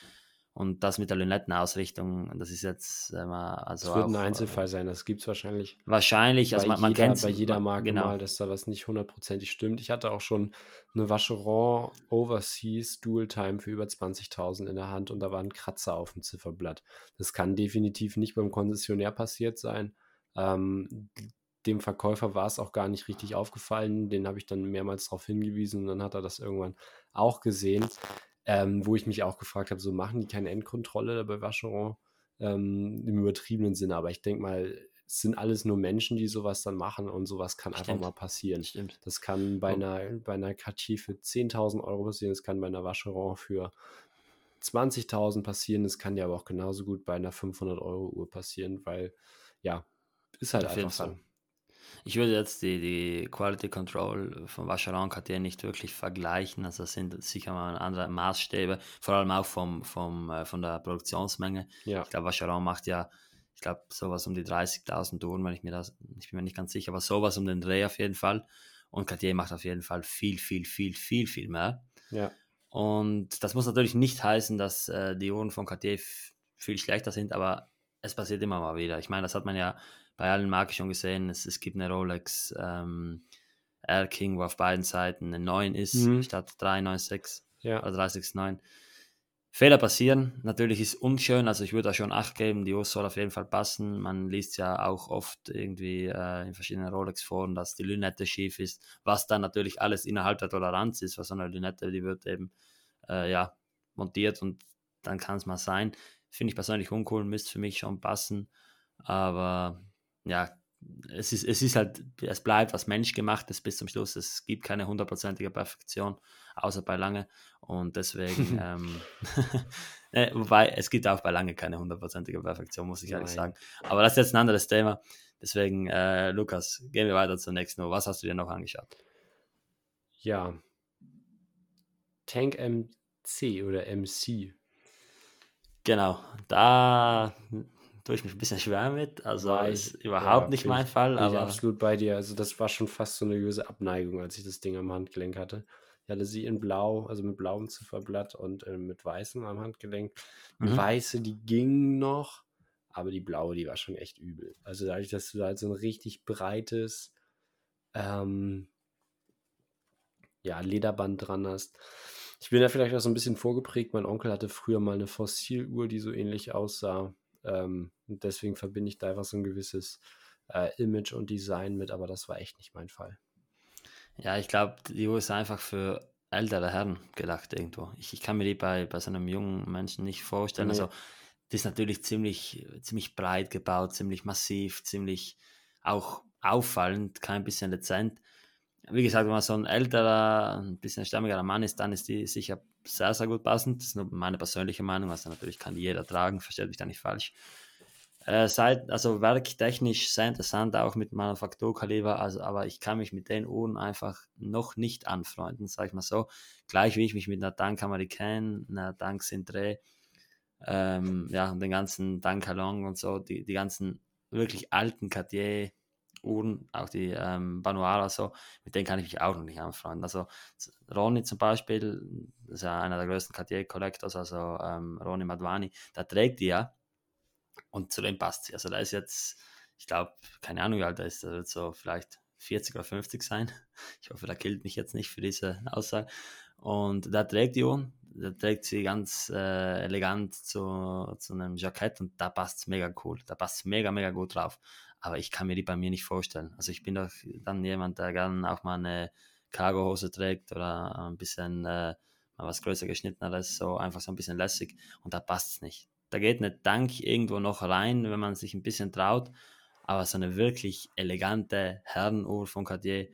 Und das mit der Lünettenausrichtung, das ist jetzt äh, also. Es wird ein Einzelfall sein, das gibt es wahrscheinlich. Wahrscheinlich, also man, man kennt Bei jeder Marke genau. mal, dass da was nicht hundertprozentig stimmt. Ich hatte auch schon eine Vacheron Overseas Dual Time für über 20.000 in der Hand und da war ein Kratzer auf dem Zifferblatt. Das kann definitiv nicht beim Konzessionär passiert sein. Ähm, dem Verkäufer war es auch gar nicht richtig aufgefallen. Den habe ich dann mehrmals darauf hingewiesen und dann hat er das irgendwann auch gesehen. Ähm, wo ich mich auch gefragt habe, so machen die keine Endkontrolle bei Vacheron ähm, im übertriebenen Sinne. Aber ich denke mal, es sind alles nur Menschen, die sowas dann machen und sowas kann Stimmt. einfach mal passieren. Stimmt. Das kann bei, oh. einer, bei einer Cartier für 10.000 Euro passieren, das kann bei einer Vacheron für 20.000 passieren, das kann ja aber auch genauso gut bei einer 500 Euro Uhr passieren, weil ja, ist halt Auf einfach so. Ich würde jetzt die, die Quality Control von Vacheron Cartier nicht wirklich vergleichen. Also das sind sicher mal andere Maßstäbe, vor allem auch vom, vom, äh, von der Produktionsmenge. Ja. Ich glaube, Vacheron macht ja, ich glaube, sowas um die 30.000 Touren, wenn ich mir das, ich bin mir nicht ganz sicher, aber sowas um den Dreh auf jeden Fall. Und Cartier macht auf jeden Fall viel, viel, viel, viel, viel mehr. Ja. Und das muss natürlich nicht heißen, dass äh, die Uhren von Cartier viel schlechter sind, aber es passiert immer mal wieder. Ich meine, das hat man ja bei allen Marken schon gesehen, es, es gibt eine Rolex ähm, Air King, wo auf beiden Seiten eine 9 ist, mhm. statt 396 ja. oder 369. Fehler passieren, natürlich ist unschön, also ich würde da schon Acht geben, die Uhr soll auf jeden Fall passen. Man liest ja auch oft irgendwie äh, in verschiedenen Rolex-Foren, dass die Lünette schief ist, was dann natürlich alles innerhalb der Toleranz ist, weil so eine Lünette, die wird eben äh, ja, montiert und dann kann es mal sein. Finde ich persönlich uncool, müsste für mich schon passen, aber ja, es ist, es ist halt, es bleibt was Menschgemachtes bis zum Schluss. Es gibt keine hundertprozentige Perfektion, außer bei Lange. Und deswegen, ähm, äh, wobei es gibt auch bei Lange keine hundertprozentige Perfektion, muss ich Nein. ehrlich sagen. Aber das ist jetzt ein anderes Thema. Deswegen, äh, Lukas, gehen wir weiter zur nächsten Uhr. Was hast du dir noch angeschaut? Ja, Tank MC oder MC. Genau, da tue ich mich ein bisschen schwer mit. Also Weil, ist überhaupt ja, nicht mein Fall. Bin aber ich absolut bei dir. Also das war schon fast so eine böse Abneigung, als ich das Ding am Handgelenk hatte. Ich hatte sie in blau, also mit blauem Zifferblatt und äh, mit weißem am Handgelenk. Die mhm. weiße, die ging noch, aber die blaue, die war schon echt übel. Also dadurch, dass du da halt so ein richtig breites ähm, ja, Lederband dran hast. Ich bin da vielleicht auch so ein bisschen vorgeprägt. Mein Onkel hatte früher mal eine Fossiluhr, die so ähnlich aussah. Ähm, deswegen verbinde ich da einfach so ein gewisses äh, Image und Design mit, aber das war echt nicht mein Fall. Ja, ich glaube, die Uhr ist einfach für ältere Herren gedacht irgendwo. Ich, ich kann mir die bei, bei so einem jungen Menschen nicht vorstellen. Nee. Also, die ist natürlich ziemlich, ziemlich breit gebaut, ziemlich massiv, ziemlich auch auffallend, kein bisschen dezent. Wie gesagt, wenn man so ein älterer, ein bisschen stämmigerer Mann ist, dann ist die sicher sehr, sehr gut passend. Das ist nur meine persönliche Meinung. Also natürlich kann jeder tragen, versteht mich da nicht falsch. Äh, seit, also werktechnisch sehr interessant, auch mit Manufakturkaliber, also, aber ich kann mich mit den Uhren einfach noch nicht anfreunden, sag ich mal so. Gleich wie ich mich mit einer Dank American, einer Dank Sintre, ähm, ja, und den ganzen Dank Halong und so, die, die ganzen wirklich alten Cartier Uhren, auch die ähm, Banuara so, mit denen kann ich mich auch noch nicht anfreunden. Also Ronny zum Beispiel, ist ja einer der größten Cartier Collectors, also ähm, Ronny Madwani, der trägt die ja und zu dem passt sie. Also da ist jetzt, ich glaube, keine Ahnung, wie alt er ist, er wird so vielleicht 40 oder 50 sein. Ich hoffe, der killt mich jetzt nicht für diese Aussage. Und da trägt die Uhr, da trägt sie ganz äh, elegant zu, zu einem Jackett und da passt es mega cool. Da passt es mega, mega gut drauf. Aber ich kann mir die bei mir nicht vorstellen. Also ich bin doch dann jemand, der gerne auch mal eine Cargohose trägt oder ein bisschen äh, mal was größer geschnitteneres, so einfach so ein bisschen lässig. Und da passt es nicht. Da geht eine Dank irgendwo noch rein, wenn man sich ein bisschen traut. Aber so eine wirklich elegante Herrenuhr von Cartier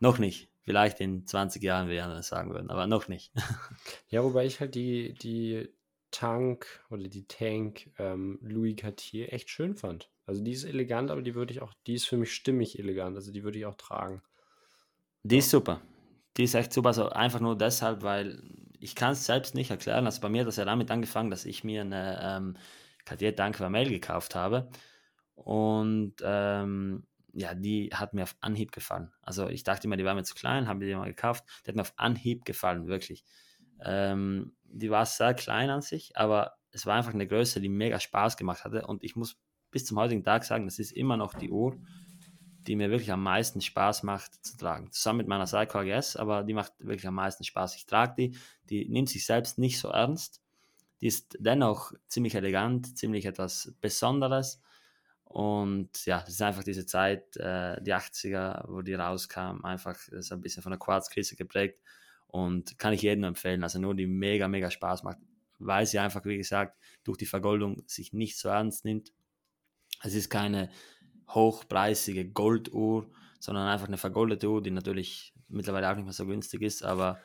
noch nicht. Vielleicht in 20 Jahren, wie andere sagen würden, aber noch nicht. ja, wobei ich halt die, die Tank oder die Tank ähm, Louis Cartier echt schön fand. Also die ist elegant, aber die würde ich auch, die ist für mich stimmig elegant, also die würde ich auch tragen. Die ist super. Die ist echt super, also einfach nur deshalb, weil ich kann es selbst nicht erklären. Also bei mir hat das ja damit angefangen, dass ich mir eine ähm, Cartier Tank Vermel gekauft habe und ähm, ja, die hat mir auf Anhieb gefallen. Also ich dachte immer, die war mir zu klein, habe die mal gekauft. Die hat mir auf Anhieb gefallen, wirklich. Ähm, die war sehr klein an sich, aber es war einfach eine Größe, die mega Spaß gemacht hatte. Und ich muss bis zum heutigen Tag sagen, das ist immer noch die Uhr, die mir wirklich am meisten Spaß macht zu tragen. Zusammen mit meiner Seiko AGS, aber die macht wirklich am meisten Spaß. Ich trage die, die nimmt sich selbst nicht so ernst. Die ist dennoch ziemlich elegant, ziemlich etwas Besonderes und ja, das ist einfach diese Zeit, äh, die 80er, wo die rauskam, einfach ist ein bisschen von der Quarzkrise geprägt und kann ich jedem empfehlen. Also nur die mega, mega Spaß macht, weil sie einfach, wie gesagt, durch die Vergoldung sich nicht so ernst nimmt. Es ist keine hochpreisige Golduhr, sondern einfach eine vergoldete Uhr, die natürlich mittlerweile auch nicht mehr so günstig ist, aber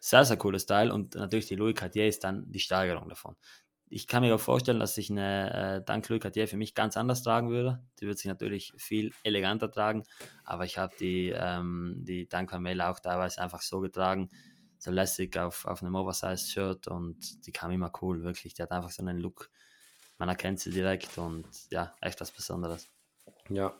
sehr, sehr cooles Teil und natürlich die Louis Cartier ist dann die Steigerung davon ich kann mir auch vorstellen, dass ich eine äh, Dank Cartier für mich ganz anders tragen würde. Die würde sich natürlich viel eleganter tragen, aber ich habe die, ähm, die Dank Mela auch teilweise einfach so getragen, so lässig auf, auf einem Oversize-Shirt und die kam immer cool, wirklich. Die hat einfach so einen Look, man erkennt sie direkt und ja, echt was Besonderes. Ja,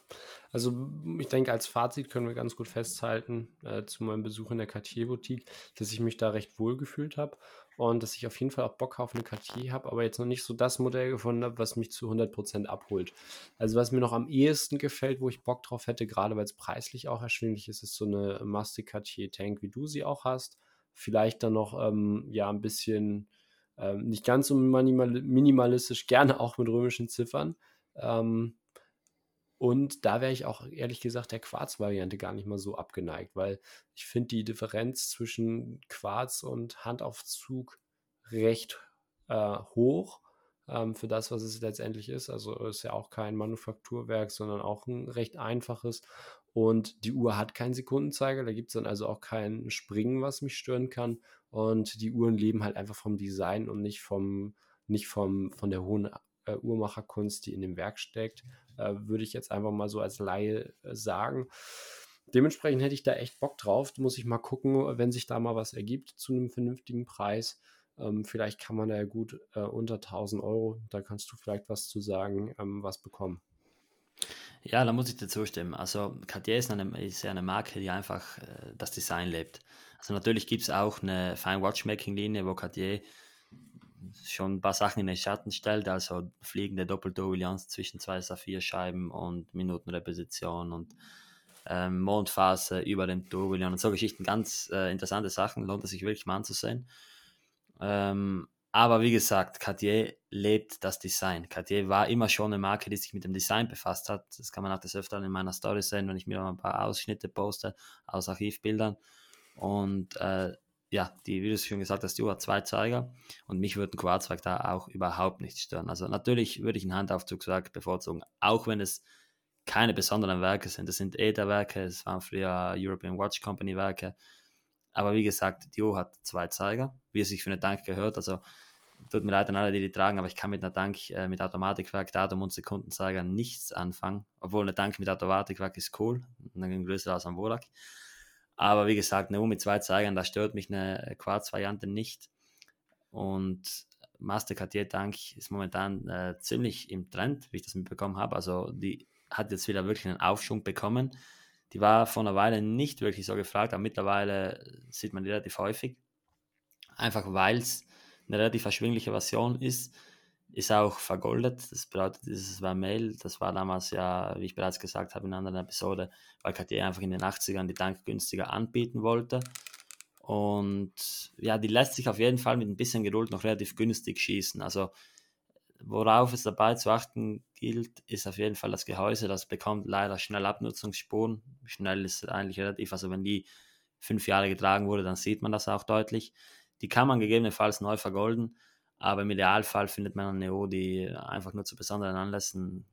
also ich denke, als Fazit können wir ganz gut festhalten äh, zu meinem Besuch in der Cartier-Boutique, dass ich mich da recht wohl gefühlt habe und dass ich auf jeden Fall auch Bock auf eine Cartier habe, aber jetzt noch nicht so das Modell gefunden habe, was mich zu 100% abholt. Also was mir noch am ehesten gefällt, wo ich Bock drauf hätte, gerade weil es preislich auch erschwinglich ist, ist so eine Mastic Cartier Tank, wie du sie auch hast. Vielleicht dann noch ähm, ja ein bisschen ähm, nicht ganz so minimalistisch, gerne auch mit römischen Ziffern. Ähm, und da wäre ich auch ehrlich gesagt der Quarz-Variante gar nicht mal so abgeneigt, weil ich finde die Differenz zwischen Quarz und Handaufzug recht äh, hoch ähm, für das, was es letztendlich ist. Also ist ja auch kein Manufakturwerk, sondern auch ein recht einfaches. Und die Uhr hat keinen Sekundenzeiger, da gibt es dann also auch kein Springen, was mich stören kann. Und die Uhren leben halt einfach vom Design und nicht vom, nicht vom, von der hohen äh, Uhrmacherkunst, die in dem Werk steckt, äh, würde ich jetzt einfach mal so als Laie äh, sagen. Dementsprechend hätte ich da echt Bock drauf. Muss ich mal gucken, wenn sich da mal was ergibt zu einem vernünftigen Preis. Ähm, vielleicht kann man da ja gut äh, unter 1000 Euro, da kannst du vielleicht was zu sagen, ähm, was bekommen. Ja, da muss ich dir zustimmen. Also Cartier ist, eine, ist eine Marke, die einfach äh, das Design lebt. Also natürlich gibt es auch eine Fine Watchmaking-Linie, wo Cartier schon ein paar Sachen in den Schatten stellt, also fliegende Doppelturbulenz zwischen zwei Saphirscheiben und Minutenreposition und ähm, Mondphase über dem Tourbillon und so Geschichten, ganz äh, interessante Sachen, lohnt es sich wirklich mal anzusehen. Ähm, aber wie gesagt, Cartier lebt das Design. Cartier war immer schon eine Marke, die sich mit dem Design befasst hat. Das kann man auch des Öfteren in meiner Story sehen, wenn ich mir mal ein paar Ausschnitte poste aus Archivbildern. Und äh, ja, die, wie du es schon gesagt hast, die Uhr hat zwei Zeiger und mich würde ein Quarzwerk da auch überhaupt nicht stören. Also natürlich würde ich ein Handaufzugswerk bevorzugen, auch wenn es keine besonderen Werke sind. Das sind ETA-Werke, es waren früher European Watch Company Werke. Aber wie gesagt, Uhr hat zwei Zeiger, wie es sich für eine Tank gehört. Also tut mir leid an alle, die die tragen, aber ich kann mit einer Tank äh, mit Automatikwerk, Datum und Sekundenzeiger nichts anfangen. Obwohl eine Tank mit Automatikwerk ist cool, dann größer als am Worak. Aber wie gesagt, eine Uhr mit zwei Zeigern, da stört mich eine Quarz-Variante nicht. Und Master Cartier Tank ist momentan äh, ziemlich im Trend, wie ich das mitbekommen habe. Also die hat jetzt wieder wirklich einen Aufschwung bekommen. Die war vor einer Weile nicht wirklich so gefragt, aber mittlerweile sieht man die relativ häufig. Einfach weil es eine relativ erschwingliche Version ist. Ist auch vergoldet. Das bedeutet, dieses Vermeil, das war damals ja, wie ich bereits gesagt habe in einer anderen Episode, weil Cartier einfach in den 80ern die Tank günstiger anbieten wollte. Und ja, die lässt sich auf jeden Fall mit ein bisschen Geduld noch relativ günstig schießen. Also worauf es dabei zu achten gilt, ist auf jeden Fall das Gehäuse. Das bekommt leider schnell Abnutzungsspuren. Schnell ist eigentlich relativ, also wenn die fünf Jahre getragen wurde, dann sieht man das auch deutlich. Die kann man gegebenenfalls neu vergolden. Aber im Idealfall findet man eine Neo, die einfach nur zu besonderen Anlässen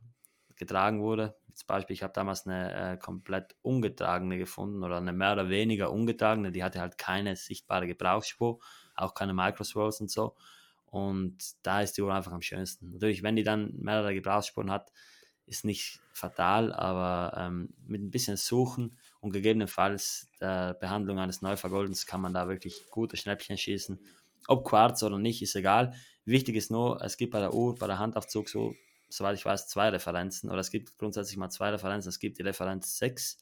getragen wurde. Zum Beispiel, ich habe damals eine äh, komplett ungetragene gefunden oder eine mehr oder weniger ungetragene, die hatte halt keine sichtbare Gebrauchsspur, auch keine Microswirls und so. Und da ist die Uhr einfach am schönsten. Natürlich, wenn die dann mehrere Gebrauchsspuren hat, ist nicht fatal, aber ähm, mit ein bisschen Suchen und gegebenenfalls der Behandlung eines Neuvergoldens kann man da wirklich gute Schnäppchen schießen ob Quarz oder nicht, ist egal. Wichtig ist nur, es gibt bei der Uhr, bei der Handaufzug so, soweit ich weiß, zwei Referenzen. Oder es gibt grundsätzlich mal zwei Referenzen. Es gibt die Referenz 6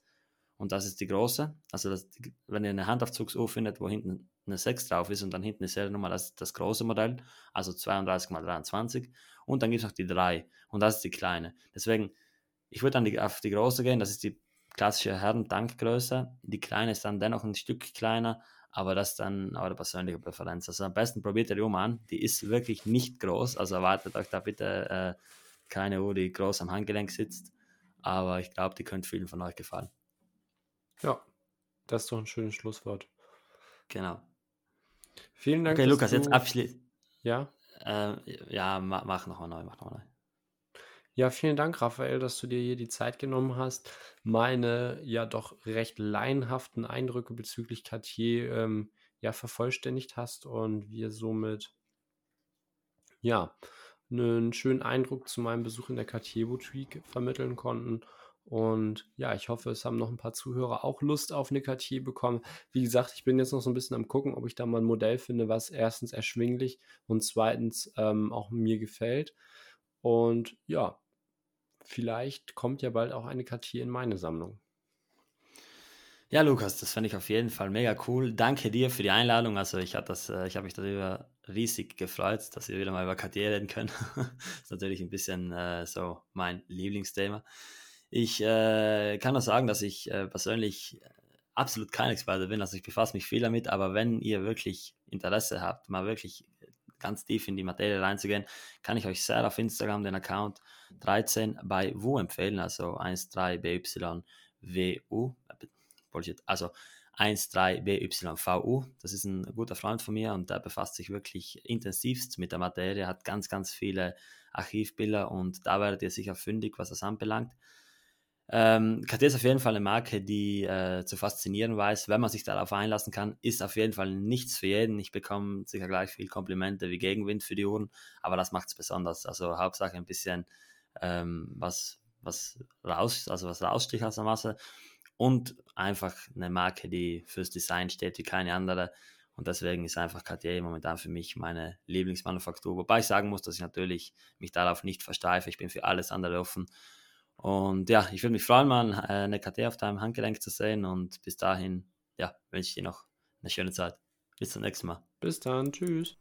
und das ist die große. Also das, wenn ihr eine Handaufzugsuhr findet, wo hinten eine 6 drauf ist und dann hinten die Seriennummer, das ist das große Modell, also 32 x 23. Und dann gibt es noch die 3 und das ist die kleine. Deswegen, ich würde dann die, auf die große gehen, das ist die klassische Herren-Tankgröße. Die kleine ist dann dennoch ein Stück kleiner, aber das ist dann eure persönliche Präferenz. Also am besten probiert ihr die Uhr an. Die ist wirklich nicht groß, also erwartet euch da bitte äh, keine Uhr, die groß am Handgelenk sitzt. Aber ich glaube, die könnte vielen von euch gefallen. Ja, das ist doch ein schönes Schlusswort. Genau. Vielen Dank. Okay, Lukas, jetzt abschließend. Ja? Äh, ja, mach nochmal neu, mach nochmal neu. Ja, vielen Dank, Raphael, dass du dir hier die Zeit genommen hast, meine ja doch recht laienhaften Eindrücke bezüglich Cartier ähm, ja vervollständigt hast und wir somit ja einen schönen Eindruck zu meinem Besuch in der Cartier Boutique vermitteln konnten. Und ja, ich hoffe, es haben noch ein paar Zuhörer auch Lust auf eine Cartier bekommen. Wie gesagt, ich bin jetzt noch so ein bisschen am gucken, ob ich da mal ein Modell finde, was erstens erschwinglich und zweitens ähm, auch mir gefällt. Und ja, vielleicht kommt ja bald auch eine Cartier in meine Sammlung. Ja, Lukas, das fände ich auf jeden Fall mega cool. Danke dir für die Einladung. Also ich habe äh, hab mich darüber riesig gefreut, dass wir wieder mal über Cartier reden können. das ist natürlich ein bisschen äh, so mein Lieblingsthema. Ich äh, kann nur sagen, dass ich äh, persönlich absolut kein Experte bin. Also ich befasse mich viel damit, aber wenn ihr wirklich Interesse habt, mal wirklich ganz tief in die Materie reinzugehen, kann ich euch sehr auf Instagram den Account 13 bei WU empfehlen, also 13BYWU, also 13BYVU. Das ist ein guter Freund von mir und der befasst sich wirklich intensivst mit der Materie, hat ganz, ganz viele Archivbilder und da werdet ihr sicher fündig, was das anbelangt. Ähm, KT ist auf jeden Fall eine Marke, die äh, zu faszinieren weiß, wenn man sich darauf einlassen kann. Ist auf jeden Fall nichts für jeden. Ich bekomme sicher gleich viel Komplimente wie Gegenwind für die Uhren, aber das macht es besonders. Also Hauptsache ein bisschen ähm, was, was raus, also was raussticht aus der Masse und einfach eine Marke, die fürs Design steht wie keine andere. Und deswegen ist einfach Cartier momentan für mich meine Lieblingsmanufaktur. Wobei ich sagen muss, dass ich natürlich mich darauf nicht versteife. Ich bin für alles andere offen. Und ja, ich würde mich freuen, mal äh, eine KT auf deinem Handgelenk zu sehen. Und bis dahin, ja, wünsche ich dir noch eine schöne Zeit. Bis zum nächsten Mal. Bis dann. Tschüss.